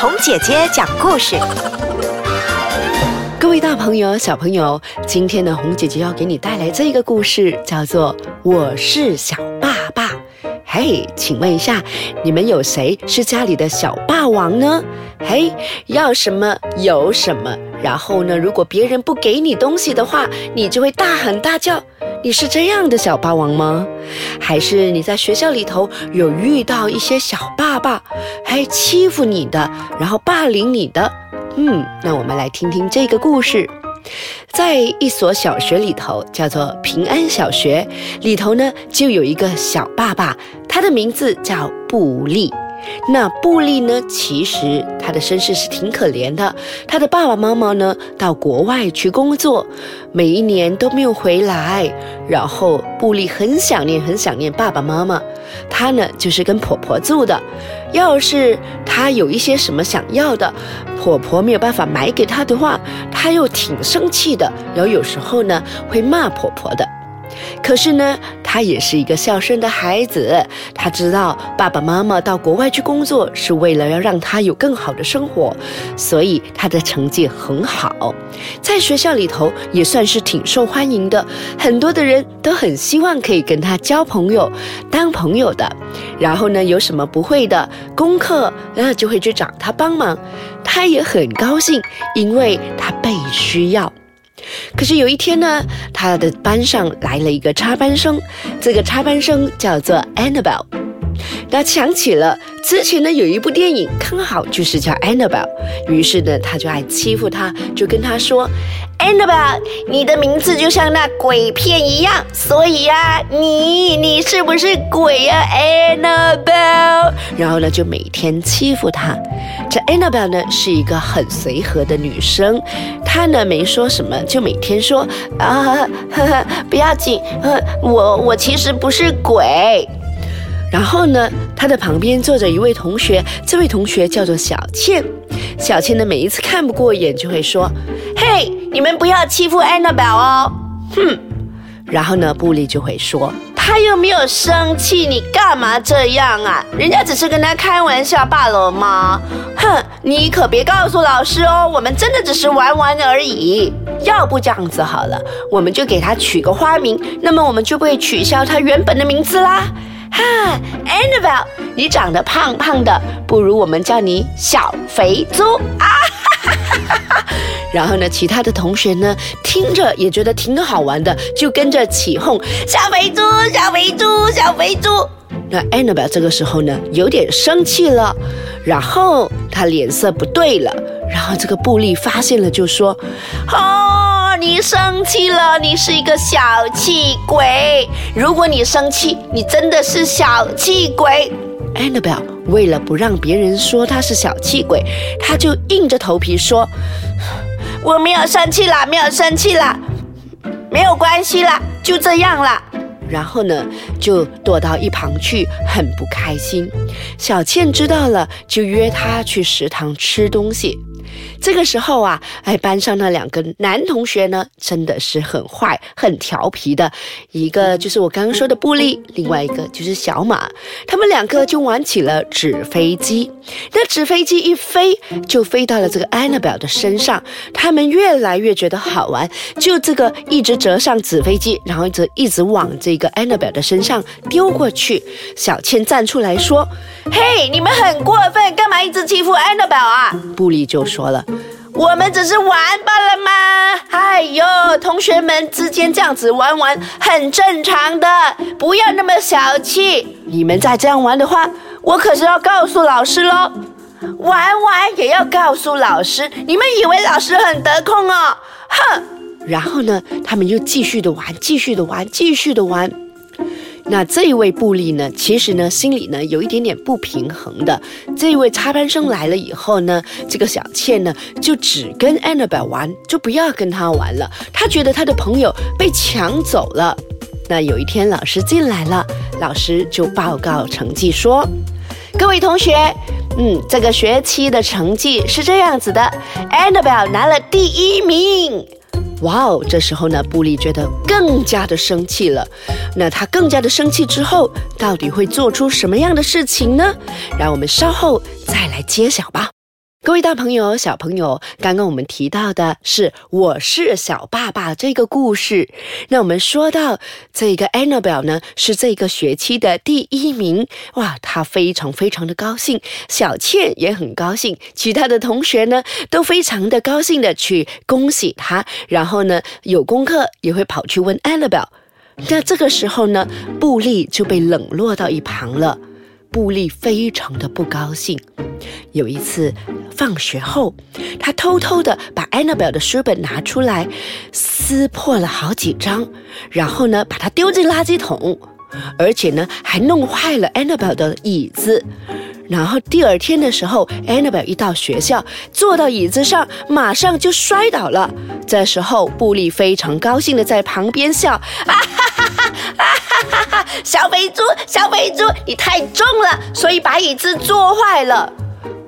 红姐姐讲故事。各位大朋友、小朋友，今天呢，红姐姐要给你带来这个故事，叫做《我是小霸霸》。嘿，请问一下，你们有谁是家里的小霸王呢？嘿，要什么有什么。然后呢，如果别人不给你东西的话，你就会大喊大叫。你是这样的小霸王吗？还是你在学校里头有遇到一些小霸霸，还欺负你的，然后霸凌你的？嗯，那我们来听听这个故事。在一所小学里头，叫做平安小学，里头呢就有一个小爸爸，他的名字叫布利。那布利呢？其实他的身世是挺可怜的。他的爸爸妈妈呢，到国外去工作，每一年都没有回来。然后布利很想念，很想念爸爸妈妈。他呢，就是跟婆婆住的。要是他有一些什么想要的，婆婆没有办法买给他的话，他又挺生气的。然后有时候呢，会骂婆婆的。可是呢，他也是一个孝顺的孩子。他知道爸爸妈妈到国外去工作是为了要让他有更好的生活，所以他的成绩很好，在学校里头也算是挺受欢迎的。很多的人都很希望可以跟他交朋友、当朋友的。然后呢，有什么不会的功课，那就会去找他帮忙。他也很高兴，因为他被需要。可是有一天呢，他的班上来了一个插班生，这个插班生叫做 Annabelle。他想起了之前呢有一部电影，刚好就是叫 Annabelle，于是呢他就爱欺负他，就跟他说。Annabelle，你的名字就像那鬼片一样，所以呀，你你是不是鬼呀，Annabelle？然后呢，就每天欺负她。这 Annabelle 呢是一个很随和的女生，她呢没说什么，就每天说啊，呵呵，不要紧，我我其实不是鬼。然后呢，他的旁边坐着一位同学，这位同学叫做小倩。小倩呢每一次看不过眼，就会说，嘿。你们不要欺负 Annabelle 哦，哼！然后呢，布利就会说：“他又没有生气，你干嘛这样啊？人家只是跟他开玩笑罢了吗？哼！你可别告诉老师哦，我们真的只是玩玩而已。要不这样子好了，我们就给他取个花名，那么我们就不会取消他原本的名字啦。哈，Annabelle，你长得胖胖的，不如我们叫你小肥猪啊！” 然后呢，其他的同学呢，听着也觉得挺好玩的，就跟着起哄：“小肥猪，小肥猪，小肥猪。”那 Annabelle 这个时候呢，有点生气了，然后他脸色不对了。然后这个布利发现了，就说：“哦，你生气了，你是一个小气鬼。如果你生气，你真的是小气鬼。” Annabelle 为了不让别人说他是小气鬼，他就硬着头皮说。我没有生气啦，没有生气啦，没有关系啦，就这样啦。然后呢，就躲到一旁去，很不开心。小倩知道了，就约他去食堂吃东西。这个时候啊，哎，班上那两个男同学呢，真的是很坏、很调皮的。一个就是我刚刚说的布利，另外一个就是小马。他们两个就玩起了纸飞机。那纸飞机一飞，就飞到了这个 Annabelle 的身上。他们越来越觉得好玩，就这个一直折上纸飞机，然后一直一直往这个 Annabelle 的身上丢过去。小倩站出来说：“嘿，你们很过分，干嘛一直欺负 Annabelle 啊？”布利就说了。我们只是玩罢了吗？哎呦，同学们之间这样子玩玩很正常的，不要那么小气。你们再这样玩的话，我可是要告诉老师喽。玩玩也要告诉老师，你们以为老师很得空哦？哼！然后呢，他们又继续的玩，继续的玩，继续的玩。那这一位布利呢，其实呢心里呢有一点点不平衡的。这一位插班生来了以后呢，这个小倩呢就只跟 Annabelle 玩，就不要跟他玩了。他觉得他的朋友被抢走了。那有一天老师进来了，老师就报告成绩说：“各位同学，嗯，这个学期的成绩是这样子的，Annabelle 拿了第一名。”哇哦！这时候呢，布里觉得更加的生气了。那他更加的生气之后，到底会做出什么样的事情呢？让我们稍后再来揭晓吧。各位大朋友、小朋友，刚刚我们提到的是《我是小爸爸》这个故事。那我们说到这个 Annabelle 呢，是这个学期的第一名，哇，她非常非常的高兴。小倩也很高兴，其他的同学呢都非常的高兴的去恭喜她。然后呢，有功课也会跑去问 Annabelle。那这个时候呢，布利就被冷落到一旁了。布利非常的不高兴。有一次放学后，他偷偷的把 Annabelle 的书本拿出来，撕破了好几张，然后呢，把它丢进垃圾桶，而且呢，还弄坏了 Annabelle 的椅子。然后第二天的时候，Annabelle 一到学校，坐到椅子上，马上就摔倒了。这时候，布利非常高兴的在旁边笑，啊 哈哈哈，小肥猪，小肥猪，你太重了，所以把椅子坐坏了。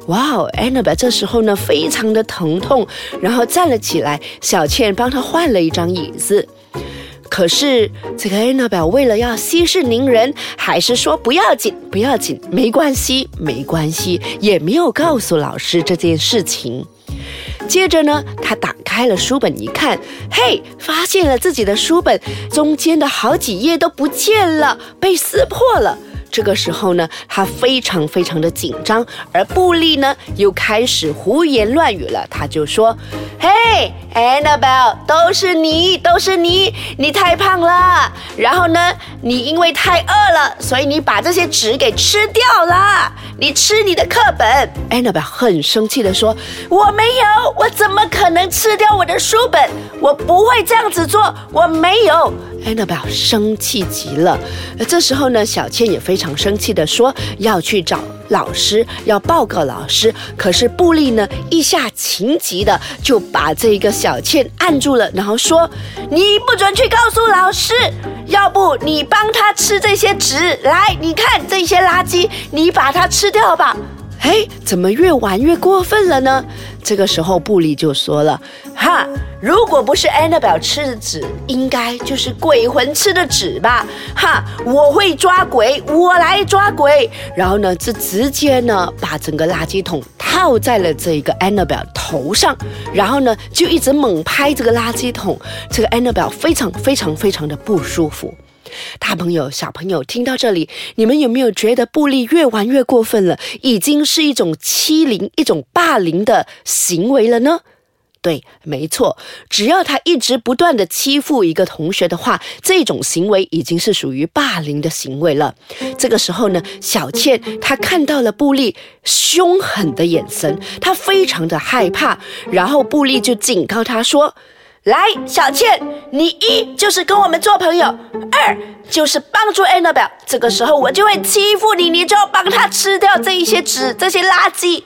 哇哦，Annabelle 这时候呢，非常的疼痛，然后站了起来，小倩帮她换了一张椅子。可是这个 Annabelle 为了要息事宁人，还是说不要紧，不要紧，没关系，没关系，也没有告诉老师这件事情。接着呢，他打开了书本一看，嘿，发现了自己的书本中间的好几页都不见了，被撕破了。这个时候呢，他非常非常的紧张，而布利呢又开始胡言乱语了。他就说：“嘿，Annabelle，都是你，都是你，你太胖了。然后呢，你因为太饿了，所以你把这些纸给吃掉了。你吃你的课本。”Annabelle 很生气的说：“我没有，我怎么可能吃掉我的书本？我不会这样子做，我没有。”安妮贝尔生气极了。这时候呢，小倩也非常生气的说要去找老师，要报告老师。可是布利呢，一下情急的就把这个小倩按住了，然后说：“你不准去告诉老师，要不你帮他吃这些纸。来，你看这些垃圾，你把它吃掉吧。”哎，怎么越玩越过分了呢？这个时候布里就说了：“哈，如果不是 Annabelle 吃的纸，应该就是鬼魂吃的纸吧？哈，我会抓鬼，我来抓鬼。然后呢，就直接呢把整个垃圾桶套在了这个 Annabelle 头上，然后呢就一直猛拍这个垃圾桶。这个 Annabelle 非常非常非常的不舒服。”大朋友、小朋友，听到这里，你们有没有觉得布利越玩越过分了？已经是一种欺凌、一种霸凌的行为了呢？对，没错，只要他一直不断的欺负一个同学的话，这种行为已经是属于霸凌的行为了。这个时候呢，小倩她看到了布利凶狠的眼神，她非常的害怕，然后布利就警告她说。来，小倩，你一就是跟我们做朋友，二就是帮助 annabel。这个时候我就会欺负你，你就要帮他吃掉这一些纸、这些垃圾。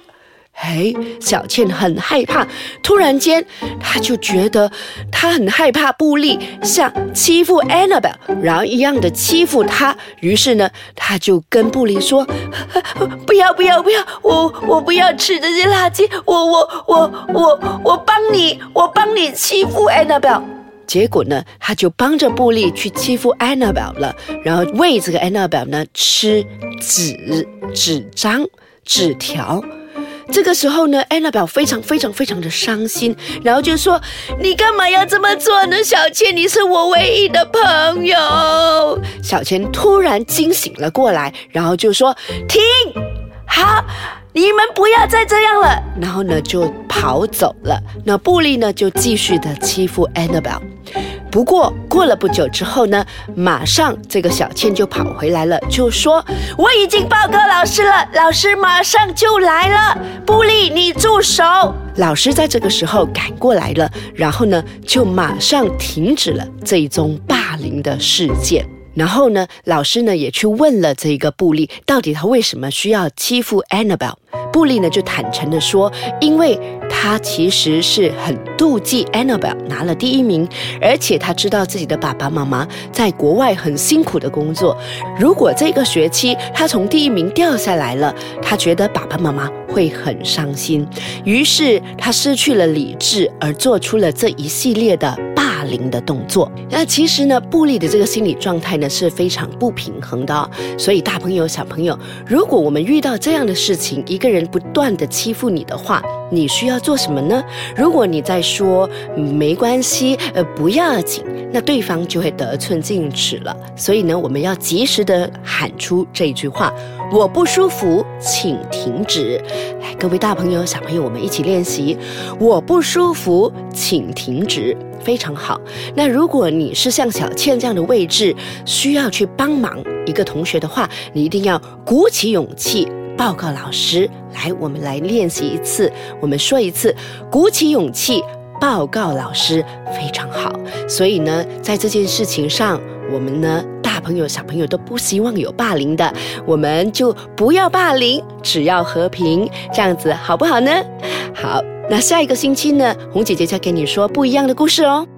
嘿，小倩很害怕。突然间，她就觉得她很害怕布利像欺负 Annabelle，然后一样的欺负她。于是呢，她就跟布利说：“不要，不要，不要！我我不要吃这些垃圾！我我我我我帮你，我帮你欺负 Annabelle。”结果呢，他就帮着布利去欺负 Annabelle 了，然后喂这个 Annabelle 呢吃纸、纸张、纸条。这个时候呢，安娜表非常非常非常的伤心，然后就说：“你干嘛要这么做呢？小倩，你是我唯一的朋友。”小倩突然惊醒了过来，然后就说：“停，好，你们不要再这样了。”然后呢，就跑走了。那布利呢，就继续的欺负安娜表。不过过了不久之后呢，马上这个小倩就跑回来了，就说我已经报告老师了，老师马上就来了。布利，你住手！老师在这个时候赶过来了，然后呢，就马上停止了这一宗霸凌的事件。然后呢，老师呢也去问了这个布利，到底他为什么需要欺负 Annabelle？布利呢就坦诚的说，因为他其实是很妒忌 Annabelle 拿了第一名，而且他知道自己的爸爸妈妈在国外很辛苦的工作，如果这个学期他从第一名掉下来了，他觉得爸爸妈妈会很伤心，于是他失去了理智，而做出了这一系列的凌的动作。那其实呢，布利的这个心理状态呢是非常不平衡的。所以大朋友、小朋友，如果我们遇到这样的事情，一个人不断的欺负你的话，你需要做什么呢？如果你在说没关系，呃，不要紧，那对方就会得寸进尺了。所以呢，我们要及时的喊出这句话：“我不舒服，请停止。”来，各位大朋友、小朋友，我们一起练习：“我不舒服，请停止。”非常好。那如果你是像小倩这样的位置，需要去帮忙一个同学的话，你一定要鼓起勇气。报告老师，来，我们来练习一次。我们说一次，鼓起勇气报告老师，非常好。所以呢，在这件事情上，我们呢，大朋友、小朋友都不希望有霸凌的，我们就不要霸凌，只要和平，这样子好不好呢？好，那下一个星期呢，红姐姐再给你说不一样的故事哦。